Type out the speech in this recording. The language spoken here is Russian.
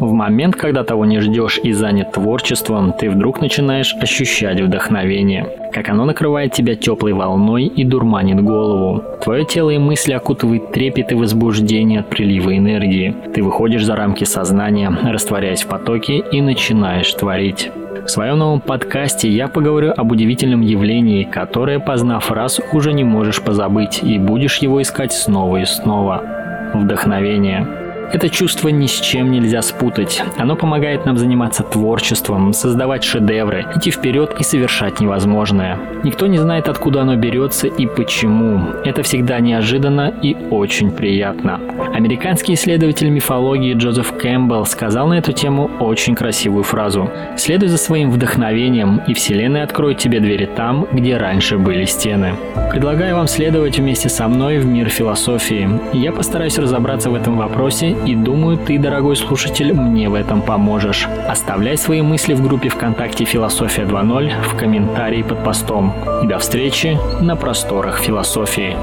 В момент, когда того не ждешь и занят творчеством, ты вдруг начинаешь ощущать вдохновение. Как оно накрывает тебя теплой волной и дурманит голову. Твое тело и мысли окутывает трепет и возбуждение от прилива энергии. Ты выходишь за рамки сознания, растворяясь в потоке и начинаешь творить. В своем новом подкасте я поговорю об удивительном явлении, которое, познав раз, уже не можешь позабыть и будешь его искать снова и снова. Вдохновение. Это чувство ни с чем нельзя спутать. Оно помогает нам заниматься творчеством, создавать шедевры, идти вперед и совершать невозможное. Никто не знает, откуда оно берется и почему. Это всегда неожиданно и очень приятно. Американский исследователь мифологии Джозеф Кэмпбелл сказал на эту тему очень красивую фразу. «Следуй за своим вдохновением, и Вселенная откроет тебе двери там, где раньше были стены». Предлагаю вам следовать вместе со мной в мир философии. Я постараюсь разобраться в этом вопросе и думаю, ты, дорогой слушатель, мне в этом поможешь. Оставляй свои мысли в группе ВКонтакте «Философия 2.0» в комментарии под постом. И до встречи на просторах философии.